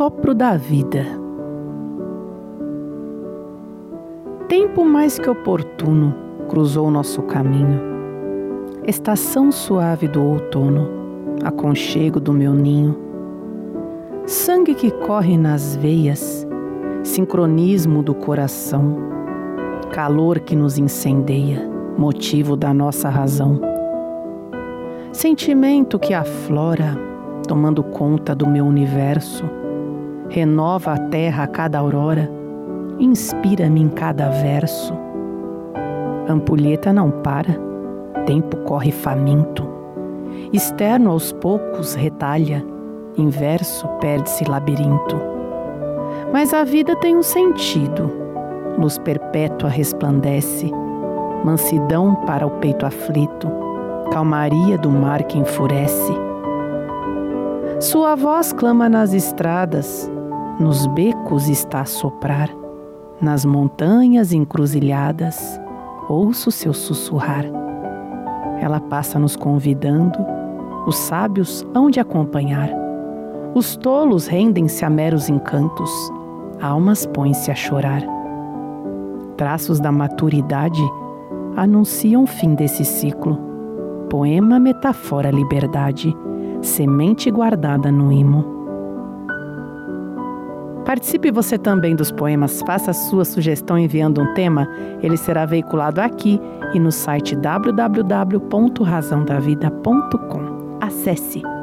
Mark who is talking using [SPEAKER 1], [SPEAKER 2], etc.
[SPEAKER 1] sopro da vida. Tempo mais que oportuno cruzou nosso caminho. Estação suave do outono, aconchego do meu ninho. Sangue que corre nas veias, sincronismo do coração, calor que nos incendeia, motivo da nossa razão. Sentimento que aflora tomando conta do meu universo, renova a terra a cada aurora, inspira-me em cada verso. Ampulheta não para, tempo corre faminto, externo aos poucos retalha, inverso perde-se labirinto. Mas a vida tem um sentido, luz perpétua resplandece, mansidão para o peito aflito, calmaria do mar que enfurece sua voz clama nas estradas, nos becos está a soprar, nas montanhas encruzilhadas, ouço seu sussurrar. Ela passa nos convidando, os sábios hão de acompanhar. Os tolos rendem-se a meros encantos, almas põem-se a chorar. Traços da maturidade anunciam o fim desse ciclo. Poema metafora liberdade semente guardada no imo. Participe você também dos poemas, faça sua sugestão enviando um tema, ele será veiculado aqui e no site www.razãodavida.com. Acesse!